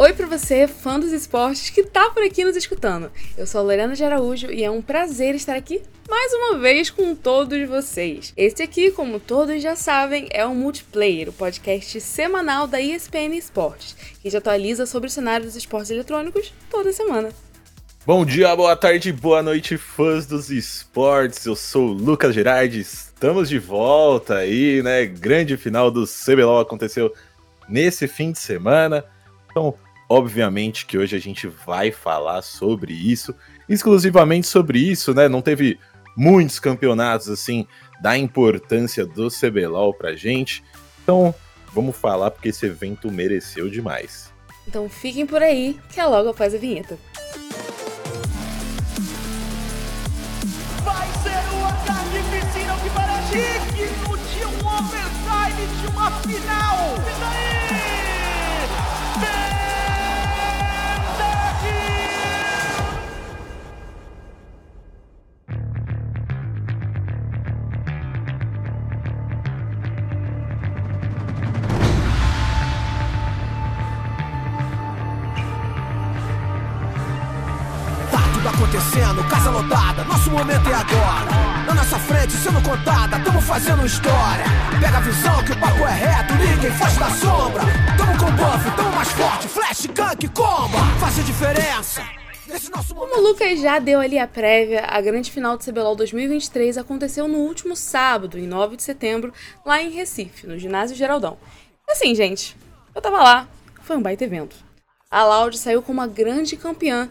Oi para você, fã dos esportes que tá por aqui nos escutando. Eu sou a Lorena de Araújo e é um prazer estar aqui mais uma vez com todos vocês. Este aqui, como todos já sabem, é o Multiplayer, o podcast semanal da ESPN Esportes, que atualiza sobre o cenário dos esportes eletrônicos toda semana. Bom dia, boa tarde, boa noite, fãs dos esportes. Eu sou o Lucas Gerardi. Estamos de volta aí, né? Grande final do CBLOL aconteceu nesse fim de semana. Então, Obviamente que hoje a gente vai falar sobre isso, exclusivamente sobre isso, né? Não teve muitos campeonatos assim da importância do CBLOL pra gente. Então, vamos falar porque esse evento mereceu demais. Então fiquem por aí, que é logo após a vinheta. Vai ser o ataque piscina que parece digno de um overtime de uma final! Fazendo história. Pega a visão que o papo é reto, ninguém da sombra. Tamo com buff, tamo mais forte, flash, gank, comba, faz a diferença. Como o Lucas já deu ali a prévia, a grande final do CBLOL 2023 aconteceu no último sábado, em 9 de setembro, lá em Recife, no Ginásio Geraldão. E assim, gente, eu tava lá, foi um baita evento. A Loud saiu como uma grande campeã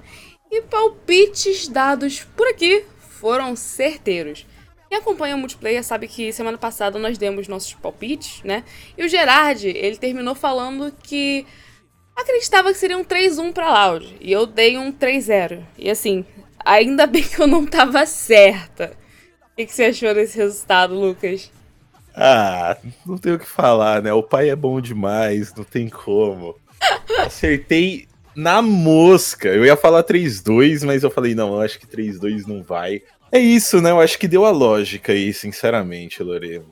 e palpites dados por aqui foram certeiros. Quem acompanha o multiplayer sabe que semana passada nós demos nossos palpites, né? E o Gerard, ele terminou falando que acreditava que seria um 3-1 para Loud. E eu dei um 3-0. E assim, ainda bem que eu não tava certa. O que, que você achou desse resultado, Lucas? Ah, não tenho o que falar, né? O pai é bom demais, não tem como. Acertei na mosca. Eu ia falar 3-2, mas eu falei, não, eu acho que 3-2 não vai. É isso, né? Eu acho que deu a lógica aí, sinceramente, Lorena.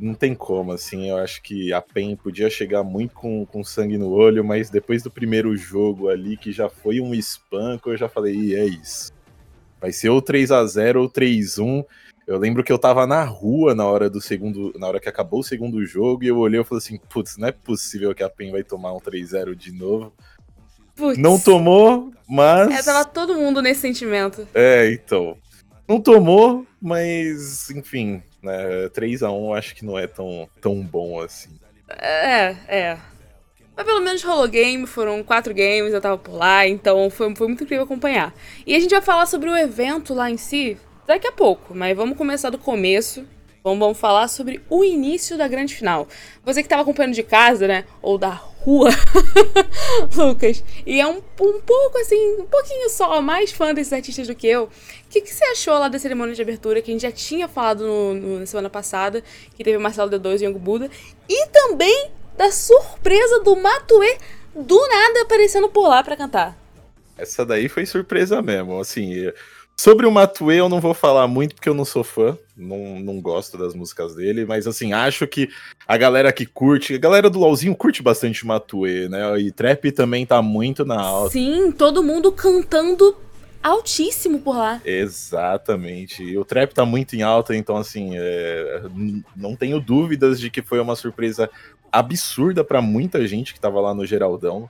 Não tem como, assim. Eu acho que a PEN podia chegar muito com, com sangue no olho, mas depois do primeiro jogo ali, que já foi um espanco, eu já falei, é isso. Vai ser ou 3 a 0 ou 3-1. Eu lembro que eu tava na rua na hora do segundo, na hora que acabou o segundo jogo, e eu olhei e falei assim, putz, não é possível que a PEN vai tomar um 3-0 de novo. Puts. Não tomou, mas. É, tava todo mundo nesse sentimento. É, então. Não tomou, mas, enfim, né, 3x1 acho que não é tão, tão bom assim. É, é. Mas pelo menos rolou game, foram quatro games, eu tava por lá, então foi, foi muito incrível acompanhar. E a gente vai falar sobre o evento lá em si daqui a pouco, mas vamos começar do começo. Vamos, vamos falar sobre o início da grande final. Você que tava acompanhando de casa, né, ou da rua, Lucas, e é um, um pouco assim, um pouquinho só mais fã desses artistas do que eu. O que, que você achou lá da cerimônia de abertura, que a gente já tinha falado no, no, na semana passada, que teve Marcelo D2 e Young Buda, e também da surpresa do Matue do nada aparecendo por lá para cantar? Essa daí foi surpresa mesmo, assim. Sobre o Matue eu não vou falar muito porque eu não sou fã, não, não gosto das músicas dele, mas assim, acho que a galera que curte, a galera do LoLzinho curte bastante o Matue, né? E trap também tá muito na alta. Sim, todo mundo cantando altíssimo por lá. Exatamente. E o trap tá muito em alta, então assim, é... não tenho dúvidas de que foi uma surpresa absurda para muita gente que tava lá no Geraldão.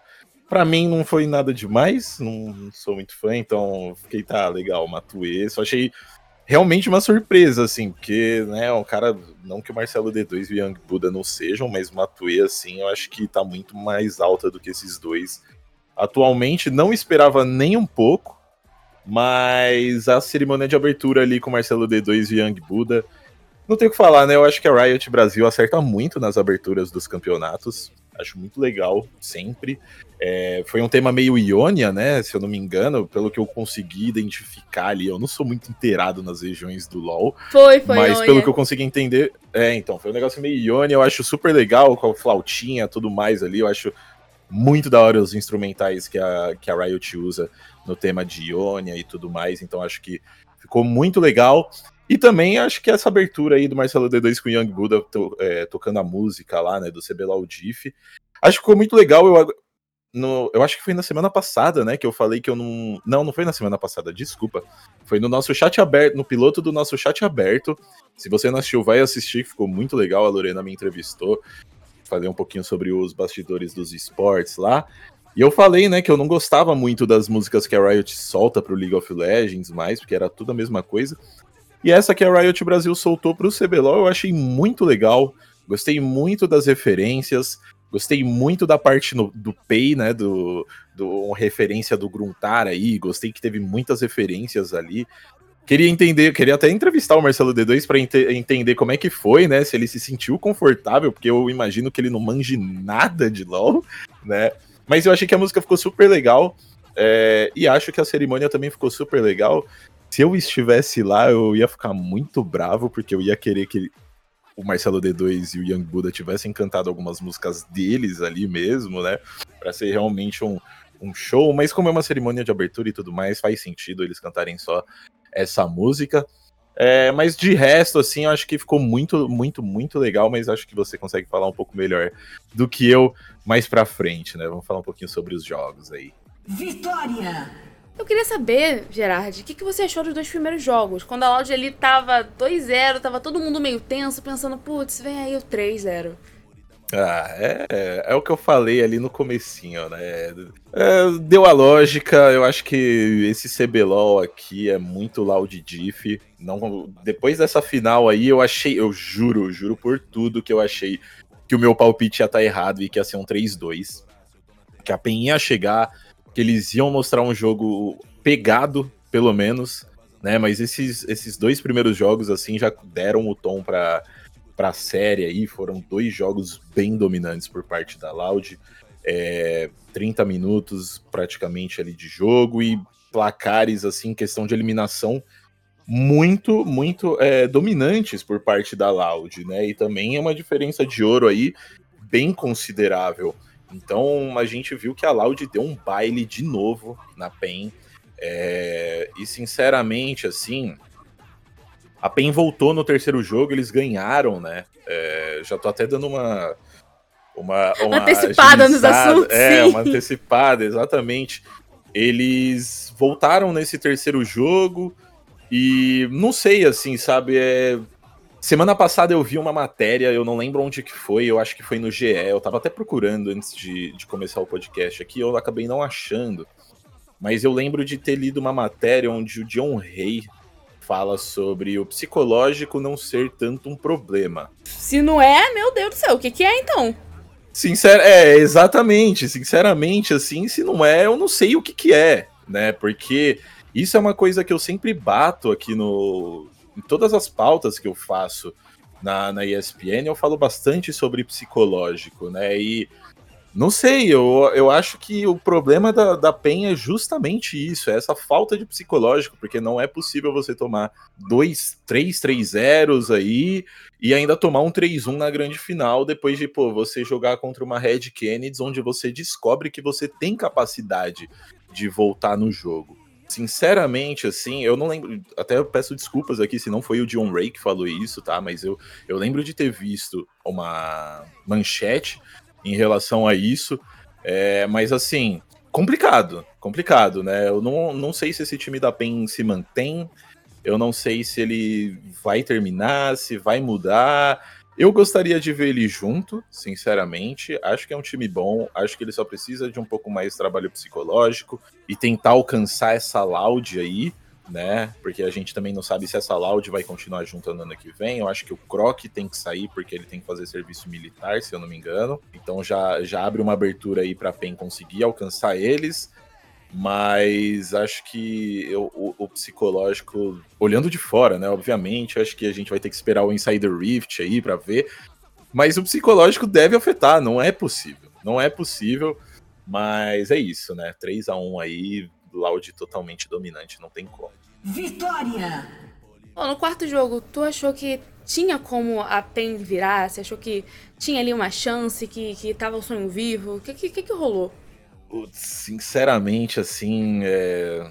Pra mim não foi nada demais, não sou muito fã, então fiquei, tá, legal, Matue. Só achei realmente uma surpresa, assim, porque, né, um cara, não que o Marcelo D2 e o Young Buda não sejam, mas Matue, assim, eu acho que tá muito mais alta do que esses dois. Atualmente, não esperava nem um pouco, mas a cerimônia de abertura ali com Marcelo D2 e Young Buda, não tem o que falar, né, eu acho que a Riot Brasil acerta muito nas aberturas dos campeonatos, acho muito legal, sempre. É, foi um tema meio Ionia, né? Se eu não me engano, pelo que eu consegui identificar ali. Eu não sou muito inteirado nas regiões do LoL. Foi, foi. Mas pelo que eu consegui entender. É, então, foi um negócio meio Ionia. Eu acho super legal com a flautinha tudo mais ali. Eu acho muito da hora os instrumentais que a, que a Riot usa no tema de Ionia e tudo mais. Então, acho que ficou muito legal. E também acho que essa abertura aí do Marcelo D2 com o Young Buddha to, é, tocando a música lá, né, do CBLOL Diff, acho que ficou muito legal. Eu, no, eu acho que foi na semana passada, né, que eu falei que eu não. Não, não foi na semana passada, desculpa. Foi no nosso chat aberto, no piloto do nosso chat aberto. Se você não assistiu, vai assistir, ficou muito legal. A Lorena me entrevistou. Falei um pouquinho sobre os bastidores dos esportes lá. E eu falei, né, que eu não gostava muito das músicas que a Riot solta pro League of Legends mais, porque era tudo a mesma coisa. E essa que a Riot Brasil soltou pro CBLOL eu achei muito legal. Gostei muito das referências. Gostei muito da parte no, do Pay, né? Do, do referência do Gruntar aí. Gostei que teve muitas referências ali. Queria entender, queria até entrevistar o Marcelo D2 para ent entender como é que foi, né? Se ele se sentiu confortável, porque eu imagino que ele não manje nada de LoL, né? Mas eu achei que a música ficou super legal. É, e acho que a cerimônia também ficou super legal. Se eu estivesse lá, eu ia ficar muito bravo, porque eu ia querer que o Marcelo D2 e o Young Buddha tivessem cantado algumas músicas deles ali mesmo, né? Para ser realmente um, um show, mas como é uma cerimônia de abertura e tudo mais, faz sentido eles cantarem só essa música. É, mas de resto, assim, eu acho que ficou muito, muito, muito legal, mas acho que você consegue falar um pouco melhor do que eu mais pra frente, né? Vamos falar um pouquinho sobre os jogos aí. Vitória! Eu queria saber, Gerard, o que, que você achou dos dois primeiros jogos? Quando a Loud ali tava 2-0, tava todo mundo meio tenso, pensando, putz, vem aí o 3-0. Ah, é, é, é, o que eu falei ali no comecinho, né? É, deu a lógica, eu acho que esse CBLOL aqui é muito loud diff. Não, depois dessa final aí, eu achei, eu juro, juro por tudo que eu achei que o meu palpite ia estar tá errado e que ia ser um 3-2. Que a PEN ia chegar, que eles iam mostrar um jogo pegado, pelo menos, né? Mas esses, esses dois primeiros jogos, assim, já deram o tom para a série aí. Foram dois jogos bem dominantes por parte da Loud. É, 30 minutos praticamente ali de jogo e placares, assim, questão de eliminação muito, muito é, dominantes por parte da Loud, né? E também é uma diferença de ouro aí bem considerável. Então a gente viu que a Loud deu um baile de novo na PEN. É, e sinceramente, assim, a PEN voltou no terceiro jogo, eles ganharam, né? É, já tô até dando uma. Uma, uma antecipada nos assuntos. É, sim. uma antecipada, exatamente. Eles voltaram nesse terceiro jogo e não sei, assim, sabe? É, Semana passada eu vi uma matéria, eu não lembro onde que foi, eu acho que foi no GE, eu tava até procurando antes de, de começar o podcast aqui, eu acabei não achando. Mas eu lembro de ter lido uma matéria onde o John Rey fala sobre o psicológico não ser tanto um problema. Se não é, meu Deus do céu, o que, que é então? Sincero, é, exatamente, sinceramente, assim, se não é, eu não sei o que que é, né? Porque isso é uma coisa que eu sempre bato aqui no, em todas as pautas que eu faço na, na ESPN, eu falo bastante sobre psicológico, né? E não sei, eu, eu acho que o problema da, da PEN é justamente isso, é essa falta de psicológico, porque não é possível você tomar dois, três, três zeros aí e ainda tomar um 3-1 na grande final depois de, pô, você jogar contra uma Red Kennedy, onde você descobre que você tem capacidade de voltar no jogo sinceramente, assim, eu não lembro. Até peço desculpas aqui se não foi o John Ray que falou isso, tá? Mas eu, eu lembro de ter visto uma manchete em relação a isso. É, mas assim, complicado, complicado, né? Eu não, não sei se esse time da PEN se mantém. Eu não sei se ele vai terminar, se vai mudar. Eu gostaria de ver ele junto, sinceramente. Acho que é um time bom. Acho que ele só precisa de um pouco mais de trabalho psicológico e tentar alcançar essa loud aí, né? Porque a gente também não sabe se essa loud vai continuar junto no ano que vem. Eu acho que o Croc tem que sair porque ele tem que fazer serviço militar, se eu não me engano. Então já, já abre uma abertura aí para PEN conseguir alcançar eles mas acho que eu, o, o, psicológico, olhando de fora, né? Obviamente, acho que a gente vai ter que esperar o Insider Rift aí para ver, mas o psicológico deve afetar, não é possível, não é possível, mas é isso, né? 3 a 1 aí, Loud totalmente dominante, não tem como. Vitória! no quarto jogo, tu achou que tinha como a PEN virar? Você achou que tinha ali uma chance, que, que tava o sonho vivo? O que, que, que rolou? Sinceramente, assim, é...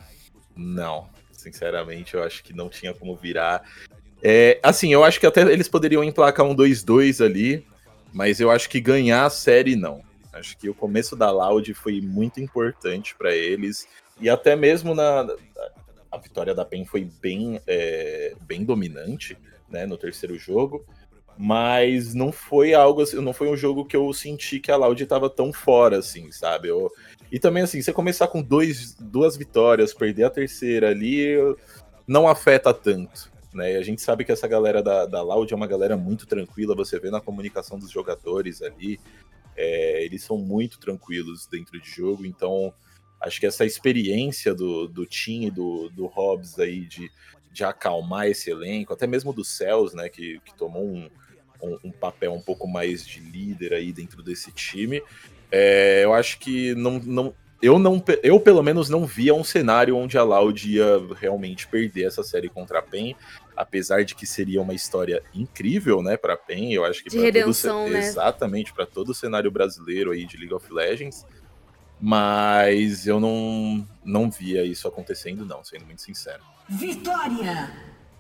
não. Sinceramente, eu acho que não tinha como virar. É, assim, eu acho que até eles poderiam emplacar um 2-2 ali, mas eu acho que ganhar a série não. Acho que o começo da Loud foi muito importante para eles e até mesmo na a vitória da PEN foi bem, é, bem dominante, né, no terceiro jogo, mas não foi algo assim, não foi um jogo que eu senti que a Loud estava tão fora assim, sabe? Eu, e também assim, você começar com dois, duas vitórias, perder a terceira ali, não afeta tanto. Né? E a gente sabe que essa galera da, da Loud é uma galera muito tranquila, você vê na comunicação dos jogadores ali, é, eles são muito tranquilos dentro de jogo, então acho que essa experiência do, do Tim e do, do Hobbs aí de, de acalmar esse elenco, até mesmo do Cels, né, que, que tomou um, um, um, papel um pouco mais de líder aí dentro desse time, é, eu acho que não, não, eu não, eu pelo menos não via um cenário onde a Loud ia realmente perder essa série contra a PEN, apesar de que seria uma história incrível, né, para a PEN, eu acho que de redenção, todo, né? exatamente para todo o cenário brasileiro aí de League of Legends. Mas eu não, não via isso acontecendo, não, sendo muito sincero. Vitória!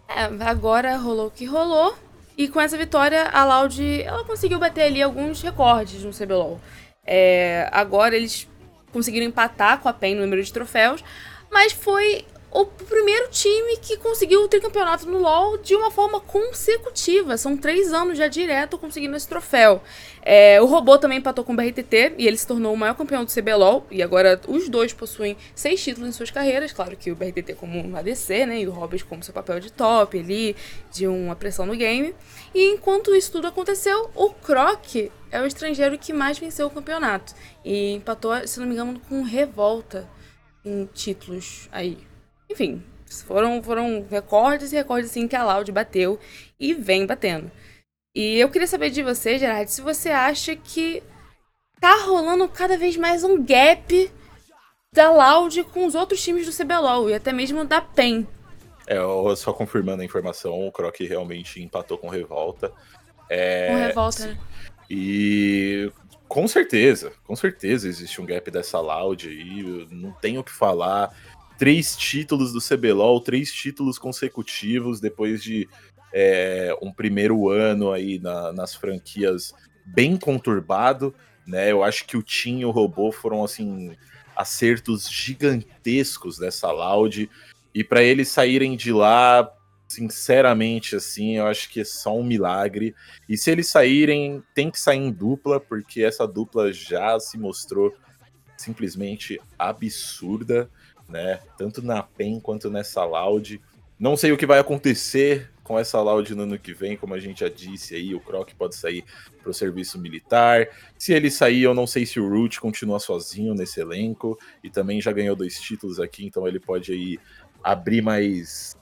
É, agora rolou o que rolou. E com essa vitória, a Loud ela conseguiu bater ali alguns recordes no CBLOL. É, agora eles conseguiram empatar com a PEN no número de troféus, mas foi o primeiro time que conseguiu o tricampeonato no LoL de uma forma consecutiva. São três anos já direto conseguindo esse troféu. É, o Robô também empatou com o BRTT e ele se tornou o maior campeão do CBLOL. E agora os dois possuem seis títulos em suas carreiras. Claro que o BRTT como um ADC, né? E o Hobbs como seu papel de top ali, de uma pressão no game. E enquanto isso tudo aconteceu, o Croc é o estrangeiro que mais venceu o campeonato. E empatou, se não me engano, com Revolta em títulos aí. Enfim, foram, foram recordes e recordes assim que a Loud bateu e vem batendo. E eu queria saber de você, Gerard, se você acha que tá rolando cada vez mais um gap da Loud com os outros times do CBLOL e até mesmo da PEN. É, só confirmando a informação, o Croc realmente empatou com Revolta. É, com Revolta, né? E com certeza, com certeza existe um gap dessa Loud aí, não tenho o que falar três títulos do CBLOL, três títulos consecutivos depois de é, um primeiro ano aí na, nas franquias bem conturbado, né? Eu acho que o Tim e o Robô foram assim acertos gigantescos dessa Loud e para eles saírem de lá, sinceramente assim, eu acho que é só um milagre. E se eles saírem, tem que sair em dupla, porque essa dupla já se mostrou simplesmente absurda né? Tanto na PEN quanto nessa Loud. Não sei o que vai acontecer com essa Loud no ano que vem, como a gente já disse aí, o Croc pode sair para o serviço militar. Se ele sair, eu não sei se o Root continua sozinho nesse elenco e também já ganhou dois títulos aqui, então ele pode aí abrir mais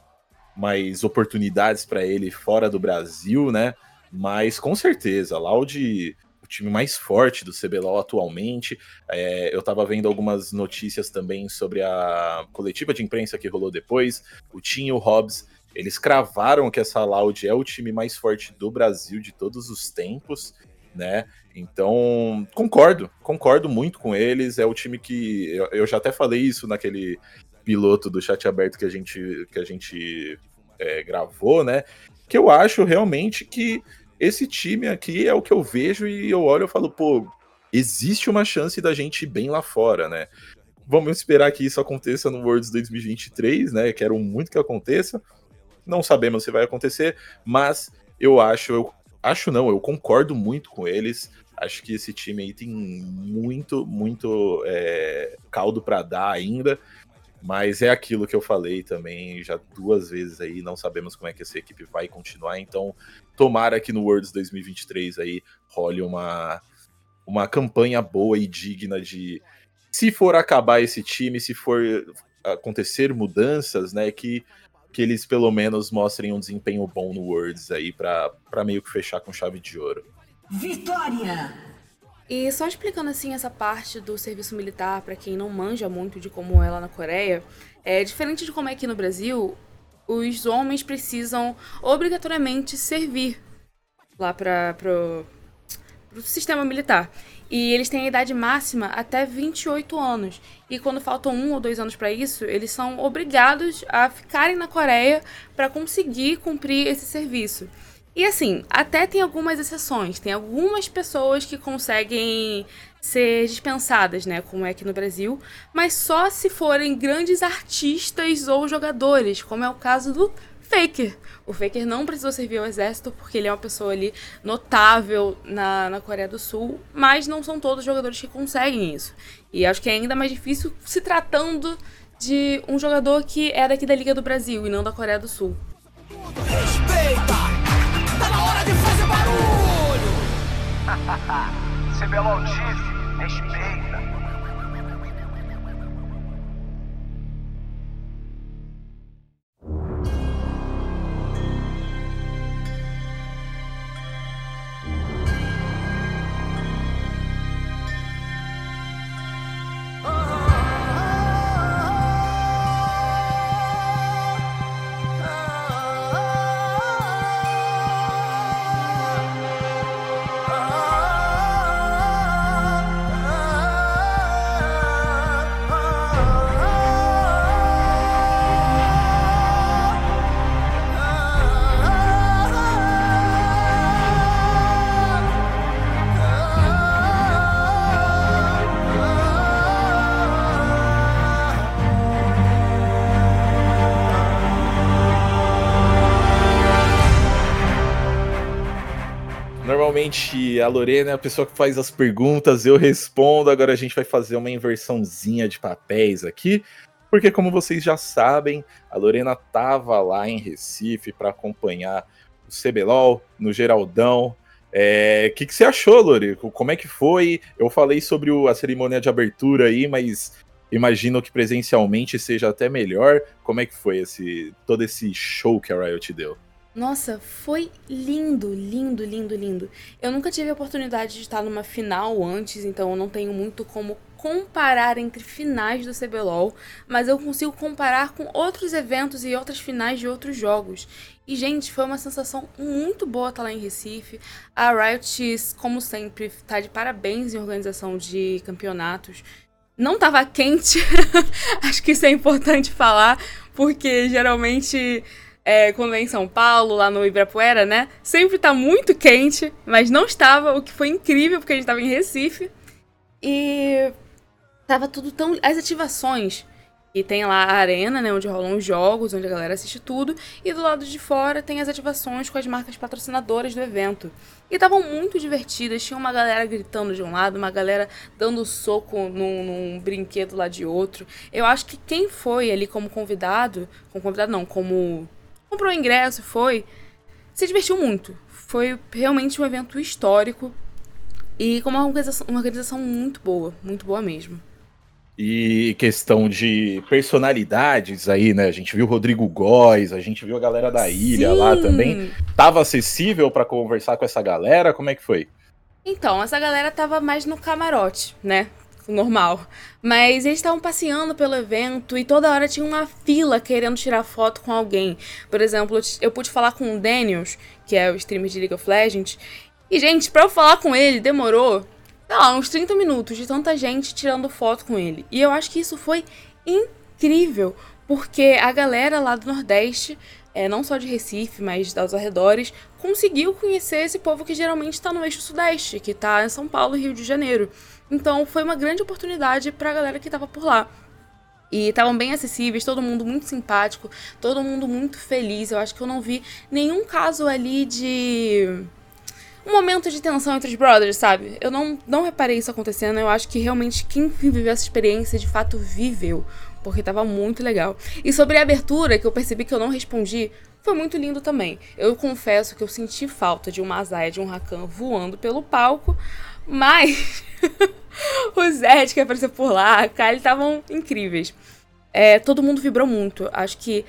mais oportunidades para ele fora do Brasil, né? Mas com certeza, Loud o time mais forte do CBLOL atualmente. É, eu estava vendo algumas notícias também sobre a coletiva de imprensa que rolou depois. O Tim e o Hobbs, eles cravaram que essa Loud é o time mais forte do Brasil de todos os tempos, né? Então, concordo, concordo muito com eles. É o time que. Eu, eu já até falei isso naquele piloto do chat aberto que a gente, que a gente é, gravou, né? Que eu acho realmente que esse time aqui é o que eu vejo e eu olho e falo, pô, existe uma chance da gente ir bem lá fora, né? Vamos esperar que isso aconteça no Worlds 2023, né? Quero muito que aconteça. Não sabemos se vai acontecer, mas eu acho, eu acho não, eu concordo muito com eles. Acho que esse time aí tem muito, muito é, caldo para dar ainda. Mas é aquilo que eu falei também já duas vezes aí, não sabemos como é que essa equipe vai continuar, então tomara que no Worlds 2023 aí role uma, uma campanha boa e digna de se for acabar esse time, se for acontecer mudanças, né, que, que eles pelo menos mostrem um desempenho bom no Worlds aí para meio que fechar com chave de ouro. Vitória! E só explicando assim essa parte do serviço militar para quem não manja muito de como é lá na Coreia, é diferente de como é aqui no Brasil, os homens precisam obrigatoriamente servir lá para pro, pro sistema militar. E eles têm a idade máxima até 28 anos. E quando faltam um ou dois anos para isso, eles são obrigados a ficarem na Coreia para conseguir cumprir esse serviço. E assim, até tem algumas exceções. Tem algumas pessoas que conseguem ser dispensadas, né? Como é aqui no Brasil. Mas só se forem grandes artistas ou jogadores, como é o caso do Faker. O Faker não precisou servir ao exército porque ele é uma pessoa ali notável na, na Coreia do Sul, mas não são todos os jogadores que conseguem isso. E acho que é ainda mais difícil se tratando de um jogador que é daqui da Liga do Brasil e não da Coreia do Sul. Respeita! CBLOL disse, respeita. Normalmente a Lorena é a pessoa que faz as perguntas, eu respondo. Agora a gente vai fazer uma inversãozinha de papéis aqui, porque como vocês já sabem, a Lorena tava lá em Recife para acompanhar o CBLOL no Geraldão. O é, que, que você achou, Lore? Como é que foi? Eu falei sobre o, a cerimônia de abertura aí, mas imagino que presencialmente seja até melhor. Como é que foi esse todo esse show que a Riot deu? Nossa, foi lindo, lindo, lindo, lindo. Eu nunca tive a oportunidade de estar numa final antes, então eu não tenho muito como comparar entre finais do CBLOL, mas eu consigo comparar com outros eventos e outras finais de outros jogos. E, gente, foi uma sensação muito boa estar lá em Recife. A Riot, como sempre, tá de parabéns em organização de campeonatos. Não tava quente, acho que isso é importante falar, porque geralmente é, quando é em São Paulo, lá no Ibirapuera, né? Sempre tá muito quente, mas não estava, o que foi incrível, porque a gente tava em Recife. E tava tudo tão. As ativações. E tem lá a arena, né? Onde rolam os jogos, onde a galera assiste tudo. E do lado de fora tem as ativações com as marcas patrocinadoras do evento. E estavam muito divertidas. Tinha uma galera gritando de um lado, uma galera dando soco num, num, brinquedo lá de outro. Eu acho que quem foi ali como convidado. Como convidado não, como comprou o ingresso, foi, se divertiu muito. Foi realmente um evento histórico e com uma organização, uma organização muito boa, muito boa mesmo. E questão de personalidades aí, né? A gente viu o Rodrigo Góes, a gente viu a galera da ilha Sim. lá também. Tava acessível para conversar com essa galera? Como é que foi? Então, essa galera tava mais no camarote, né? Normal. Mas eles estavam passeando pelo evento e toda hora tinha uma fila querendo tirar foto com alguém. Por exemplo, eu pude falar com o Daniels, que é o streamer de League of Legends. E, gente, pra eu falar com ele, demorou, sei lá, uns 30 minutos de tanta gente tirando foto com ele. E eu acho que isso foi incrível, porque a galera lá do Nordeste, é, não só de Recife, mas dos arredores, conseguiu conhecer esse povo que geralmente está no eixo Sudeste, que está em São Paulo e Rio de Janeiro. Então foi uma grande oportunidade para a galera que estava por lá. E estavam bem acessíveis, todo mundo muito simpático, todo mundo muito feliz. Eu acho que eu não vi nenhum caso ali de um momento de tensão entre os brothers, sabe? Eu não, não reparei isso acontecendo. Eu acho que realmente quem viveu essa experiência de fato viveu, porque tava muito legal. E sobre a abertura, que eu percebi que eu não respondi, foi muito lindo também. Eu confesso que eu senti falta de uma Azaia de um Rakan voando pelo palco, mas o Zed que apareceu por lá, a Kylie estavam incríveis. É, todo mundo vibrou muito. Acho que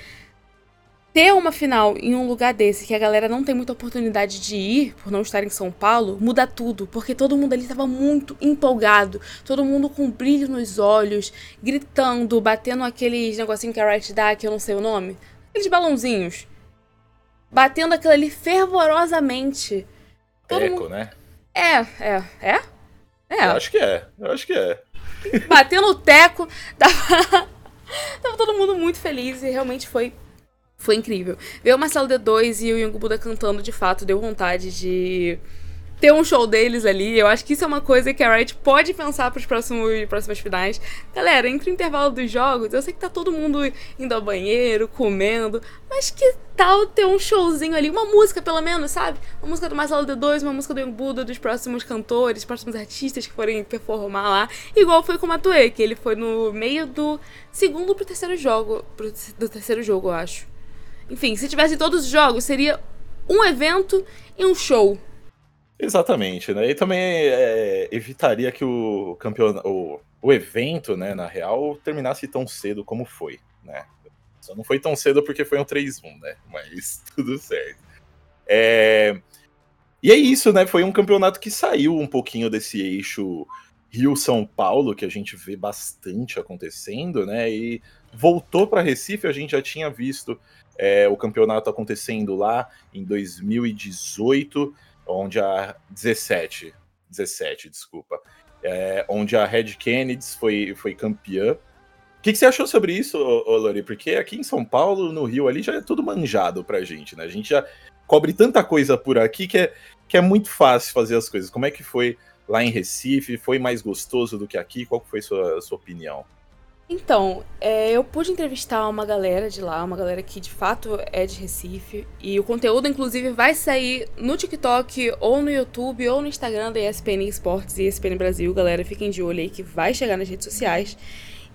ter uma final em um lugar desse que a galera não tem muita oportunidade de ir, por não estar em São Paulo, muda tudo, porque todo mundo ali estava muito empolgado, todo mundo com brilho nos olhos, gritando, batendo aqueles negocinhos que a Riot dá, que eu não sei o nome, aqueles balãozinhos, batendo aquilo ali fervorosamente. Todo Eco, mundo... né? É, é, é? É. Eu acho que é, eu acho que é. Batendo o teco, tava, tava todo mundo muito feliz e realmente foi Foi incrível. Ver o Marcelo D2 e o Yungu Buda cantando, de fato, deu vontade de ter um show deles ali. Eu acho que isso é uma coisa que a Riot pode pensar para os próximos próximas finais. Galera, entre o intervalo dos jogos, eu sei que tá todo mundo indo ao banheiro, comendo, mas que tal ter um showzinho ali, uma música pelo menos, sabe? Uma música do Marcelo D2, uma música do Young Buda, dos próximos cantores, próximos artistas que forem performar lá. Igual foi com o Matue, que ele foi no meio do segundo pro terceiro jogo, pro, do terceiro jogo, eu acho. Enfim, se tivesse todos os jogos, seria um evento e um show. Exatamente, né? E também é, evitaria que o campeonato, o, o evento, né, na real, terminasse tão cedo como foi, né? Só não foi tão cedo porque foi um 3-1, né? Mas tudo certo. É... E é isso, né? Foi um campeonato que saiu um pouquinho desse eixo Rio-São Paulo, que a gente vê bastante acontecendo, né? E voltou para Recife, a gente já tinha visto é, o campeonato acontecendo lá em 2018 onde a 17, 17, desculpa, é, onde a Red Kennedy foi, foi campeã. O que, que, você achou sobre isso, Lori? Porque aqui em São Paulo, no Rio, ali já é tudo manjado pra gente, né? A gente já cobre tanta coisa por aqui que é, que é muito fácil fazer as coisas. Como é que foi lá em Recife? Foi mais gostoso do que aqui? Qual foi sua, sua opinião? Então, é, eu pude entrevistar uma galera de lá, uma galera que de fato é de Recife. E o conteúdo, inclusive, vai sair no TikTok, ou no YouTube, ou no Instagram da ESPN Esportes e ESPN Brasil. Galera, fiquem de olho aí que vai chegar nas redes sociais.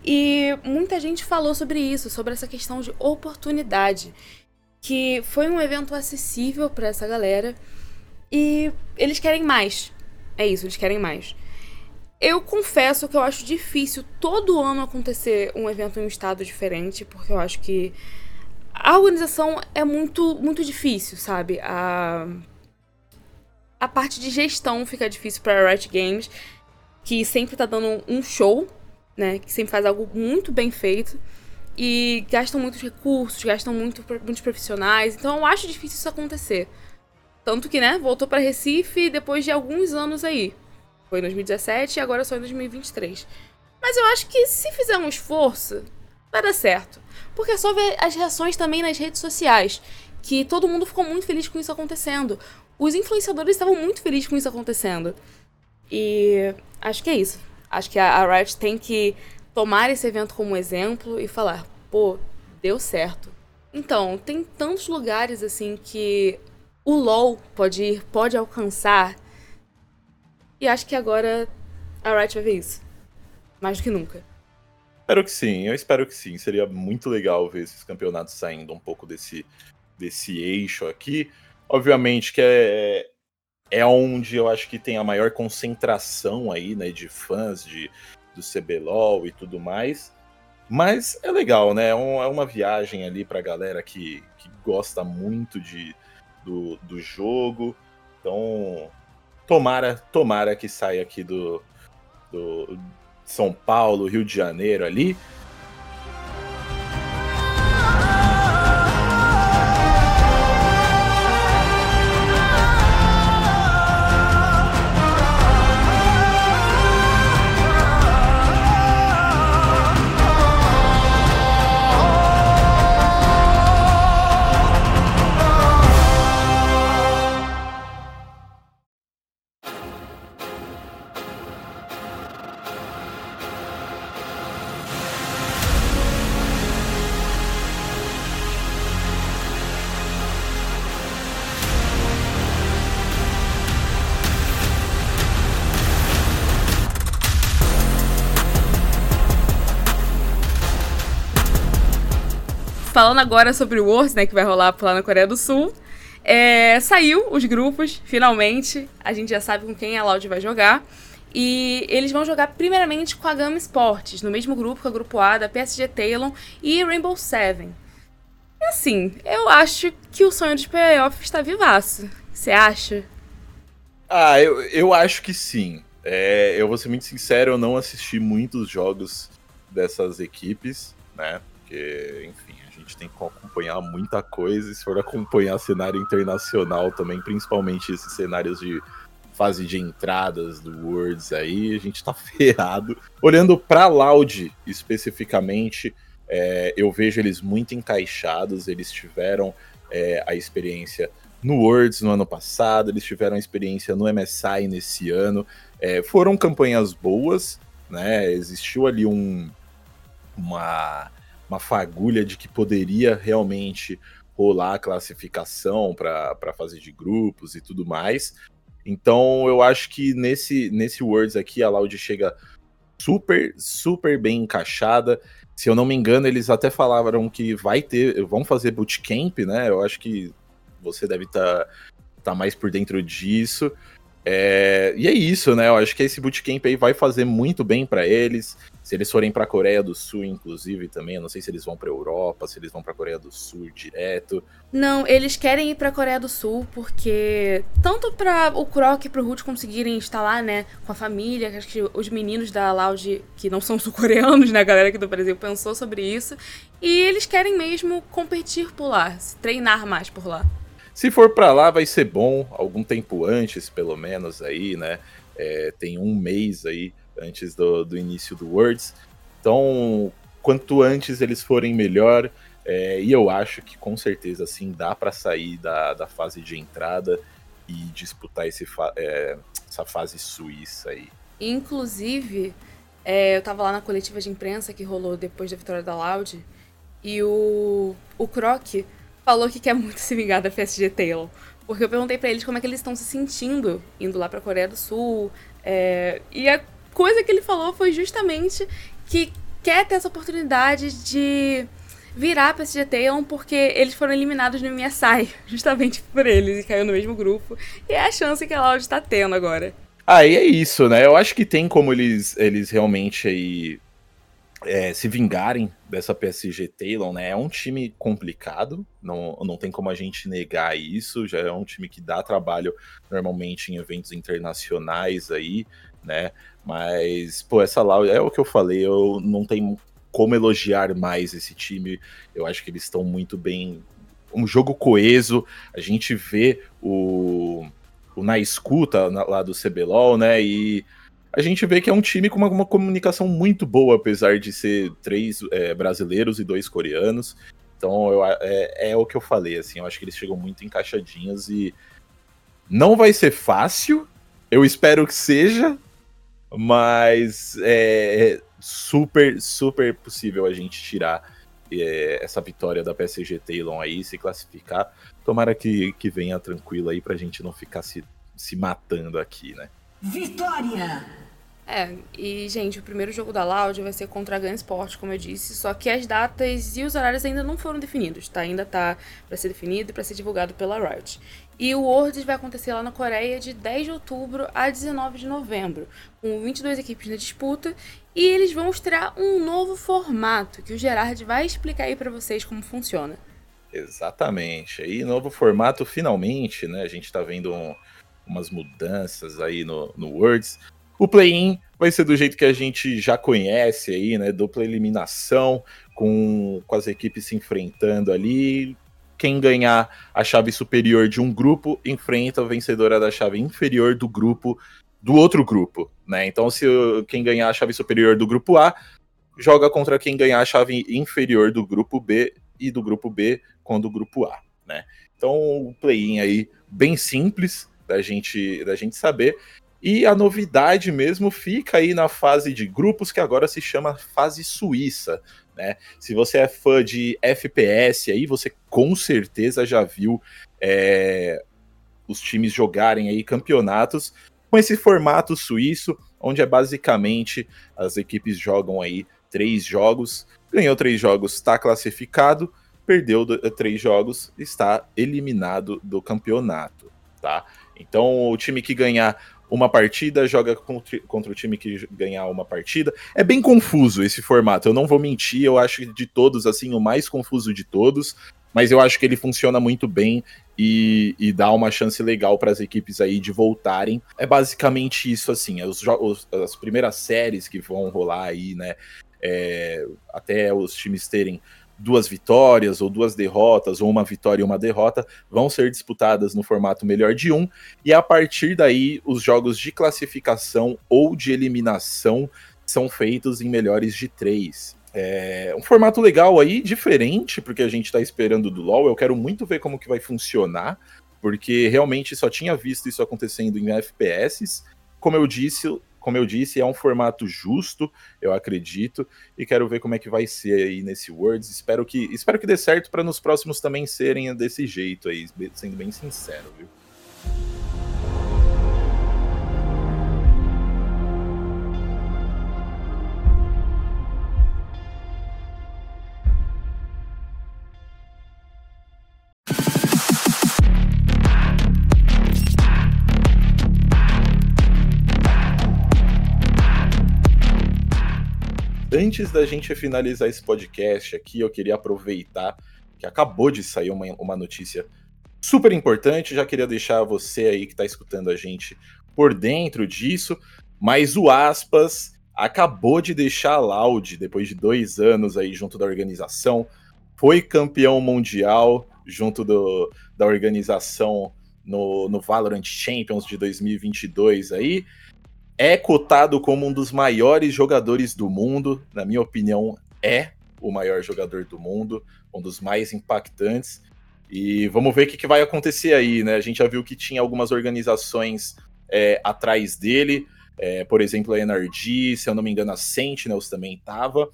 E muita gente falou sobre isso, sobre essa questão de oportunidade. Que foi um evento acessível para essa galera. E eles querem mais. É isso, eles querem mais. Eu confesso que eu acho difícil todo ano acontecer um evento em um estado diferente, porque eu acho que a organização é muito, muito difícil, sabe? A, a parte de gestão fica difícil para Riot Games, que sempre tá dando um show, né? Que sempre faz algo muito bem feito. E gastam muitos recursos, gastam muito, muitos profissionais. Então eu acho difícil isso acontecer. Tanto que, né, voltou para Recife depois de alguns anos aí. Foi em 2017 e agora só em 2023. Mas eu acho que se fizer um esforço, vai dar certo. Porque é só ver as reações também nas redes sociais. Que todo mundo ficou muito feliz com isso acontecendo. Os influenciadores estavam muito felizes com isso acontecendo. E acho que é isso. Acho que a, Riot tem que tomar esse evento como exemplo e falar: pô, deu certo. Então, tem tantos lugares assim que o LoL pode ir, pode alcançar e acho que agora a Riot vai ver isso. Mais do que nunca. Espero que sim, eu espero que sim. Seria muito legal ver esses campeonatos saindo um pouco desse, desse eixo aqui. Obviamente que é, é onde eu acho que tem a maior concentração aí, né, de fãs de, do CBLOL e tudo mais. Mas é legal, né? É, é uma viagem ali pra galera que, que gosta muito de, do, do jogo. Então, Tomara, tomara que saia aqui do, do São Paulo, Rio de Janeiro ali, falando agora sobre o Worlds, né, que vai rolar lá na Coreia do Sul. É, saiu os grupos, finalmente. A gente já sabe com quem a Loud vai jogar. E eles vão jogar primeiramente com a Gama Sports, no mesmo grupo que o grupo A da PSG Talon e Rainbow Seven. E assim, eu acho que o sonho de playoff está vivaço. Você acha? Ah, eu, eu acho que sim. É, eu vou ser muito sincero, eu não assisti muitos jogos dessas equipes, né? Porque, enfim, gente tem que acompanhar muita coisa. E se for acompanhar cenário internacional também, principalmente esses cenários de fase de entradas do Worlds aí, a gente tá ferrado. Olhando pra Loud especificamente, É, eu vejo eles muito encaixados, eles tiveram é, a experiência no Worlds no ano passado, eles tiveram a experiência no MSI nesse ano. É, foram campanhas boas, né? Existiu ali um, uma, uma fagulha de que poderia realmente rolar a classificação para a fase de grupos e tudo mais. Então eu acho que nesse, nesse Worlds aqui a Loud chega super, super bem encaixada. Se eu não me engano, eles até falaram que vai ter, vão fazer bootcamp, né? Eu acho que você deve estar tá, tá mais por dentro disso. É, e é isso, né? Eu acho que esse bootcamp aí vai fazer muito bem para eles. Se eles forem para a Coreia do Sul, inclusive, também, eu não sei se eles vão para Europa, se eles vão para a Coreia do Sul direto. Não, eles querem ir para a Coreia do Sul porque tanto para o Croc e para o Root conseguirem instalar, né, com a família, acho que os meninos da Loud que não são sul-coreanos, né, a galera aqui do Brasil pensou sobre isso, e eles querem mesmo competir por lá, se treinar mais por lá. Se for para lá, vai ser bom, algum tempo antes, pelo menos, aí, né? É, tem um mês aí antes do, do início do Worlds. Então, quanto antes eles forem, melhor. É, e eu acho que com certeza, assim, dá para sair da, da fase de entrada e disputar esse fa é, essa fase suíça aí. Inclusive, é, eu tava lá na coletiva de imprensa que rolou depois da vitória da Loud, e o, o Croc falou que quer muito se vingar da PSG Taylor. Porque eu perguntei para eles como é que eles estão se sentindo indo lá pra Coreia do Sul. É, e a coisa que ele falou foi justamente que quer ter essa oportunidade de virar a PSG Taylor porque eles foram eliminados no MSI, justamente por eles, e caiu no mesmo grupo. E é a chance que a Loud está tendo agora. Aí ah, é isso, né? Eu acho que tem como eles, eles realmente aí é, se vingarem dessa PSG Talon, né? É um time complicado, não, não tem como a gente negar isso. Já é um time que dá trabalho normalmente em eventos internacionais aí, né? Mas, pô, essa lá é o que eu falei, eu não tenho como elogiar mais esse time. Eu acho que eles estão muito bem. Um jogo coeso, a gente vê o, o na escuta lá do CBLOL, né? E a gente vê que é um time com uma, uma comunicação muito boa, apesar de ser três é, brasileiros e dois coreanos. Então eu, é, é, o que eu falei, assim, eu acho que eles chegam muito encaixadinhos e não vai ser fácil, eu espero que seja, mas é, é super, super possível a gente tirar é, essa vitória da PSG Talon aí, se classificar. Tomara que, que venha tranquilo aí pra gente não ficar se, se matando aqui, né? Vitória! É, e gente, o primeiro jogo da Loud vai ser contra a Gun Sport, como eu disse, só que as datas e os horários ainda não foram definidos, tá? Ainda tá para ser definido e para ser divulgado pela Riot. E o Worlds vai acontecer lá na Coreia de 10 de outubro a 19 de novembro, com 22 equipes na disputa, e eles vão estrear um novo formato que o Gerard vai explicar aí para vocês como funciona. Exatamente. Aí, novo formato, finalmente, né? A gente tá vendo um umas mudanças aí no, no Words. O play-in vai ser do jeito que a gente já conhece aí, né? Dupla eliminação, com, com as equipes se enfrentando ali. Quem ganhar a chave superior de um grupo enfrenta a vencedora da chave inferior do grupo do outro grupo, né? Então, se quem ganhar a chave superior do grupo A joga contra quem ganhar a chave inferior do grupo B e do grupo B com do grupo A, né? Então, o play-in aí bem simples, da gente, da gente saber. E a novidade mesmo fica aí na fase de grupos, que agora se chama fase suíça. Né? Se você é fã de FPS aí, você com certeza já viu é, os times jogarem aí campeonatos com esse formato suíço, onde é basicamente as equipes jogam aí três jogos, ganhou três jogos, está classificado, perdeu três jogos, está eliminado do campeonato, tá? Então, o time que ganhar uma partida joga contra o time que ganhar uma partida. É bem confuso esse formato, eu não vou mentir, eu acho de todos, assim, o mais confuso de todos, mas eu acho que ele funciona muito bem e, e dá uma chance legal para as equipes aí de voltarem. É basicamente isso, assim, os, as primeiras séries que vão rolar aí, né, é, até os times terem duas vitórias ou duas derrotas, ou uma vitória e uma derrota, vão ser disputadas no formato melhor de um, e a partir daí os jogos de classificação ou de eliminação são feitos em melhores de três. É um formato legal aí, diferente, porque a gente está esperando do LoL. Eu quero muito ver como que vai funcionar, porque realmente só tinha visto isso acontecendo em FPS. Como eu disse, como eu disse, é um formato justo, eu acredito, e quero ver como é que vai ser aí nesse Worlds. Espero que, espero que dê certo para nos próximos também serem desse jeito aí, sendo bem sincero, viu? Antes da gente finalizar esse podcast aqui, eu queria aproveitar que acabou de sair uma, uma notícia super importante. Já queria deixar você aí que está escutando a gente por dentro disso. Mas o Aspas acabou de deixar a Loud depois de dois anos aí junto da organização. Foi campeão mundial junto do, da organização no, no Valorant Champions de 2022 aí é cotado como um dos maiores jogadores do mundo, na minha opinião, é o maior jogador do mundo, um dos mais impactantes. E vamos ver o que, que vai acontecer aí, né? A gente já viu que tinha algumas organizações é, atrás dele, é, por exemplo, a NRG, se eu não me engano, a Sentinels também estava.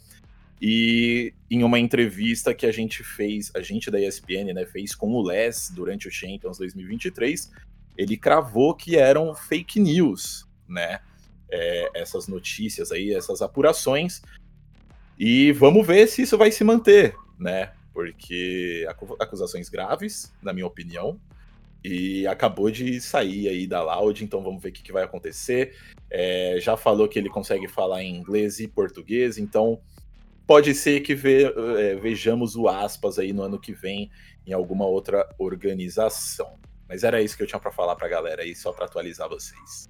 E em uma entrevista que a gente fez, a gente da ESPN, né, fez com o Les durante o Champions 2023, ele cravou que eram fake news, né? é, essas notícias aí, essas apurações. E vamos ver se isso vai se manter, né? Porque acusações graves, na minha opinião, e acabou de sair aí da Loud, então vamos ver o que, que vai acontecer. É, já falou que ele consegue falar em inglês e português, então pode ser que ve, é, vejamos o aspas aí no ano que vem em alguma outra organização. Mas era isso que eu tinha para falar para a galera aí, só para atualizar vocês.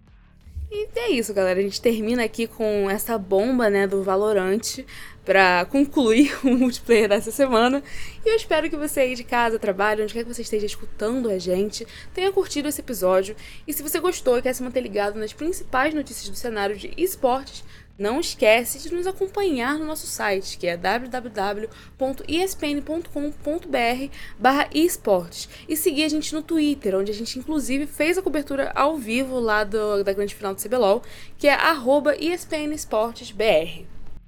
E é isso, galera. A gente termina aqui com essa bomba, né, do Valorante para concluir o multiplayer dessa semana. E eu espero que você aí de casa, trabalho, onde quer que você esteja escutando a gente, tenha curtido esse episódio. E se você gostou e quer se manter ligado nas principais notícias do cenário de esportes, não esquece de nos acompanhar no nosso site, que é www.espn.com.br barra esportes e seguir a gente no Twitter, onde a gente inclusive fez a cobertura ao vivo lá do, da grande final do CBLOL, que é arroba espnesportesbr.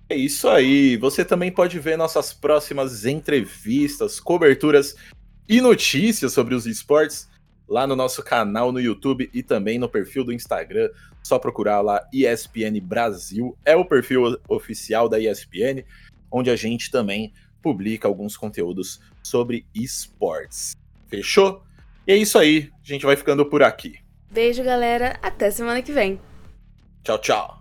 É isso aí. Você também pode ver nossas próximas entrevistas, coberturas e notícias sobre os esportes lá no nosso canal no YouTube e também no perfil do Instagram. Só procurar lá ESPN Brasil, é o perfil oficial da ESPN, onde a gente também publica alguns conteúdos sobre esportes. Fechou? E é isso aí, a gente vai ficando por aqui. Beijo, galera, até semana que vem. Tchau, tchau.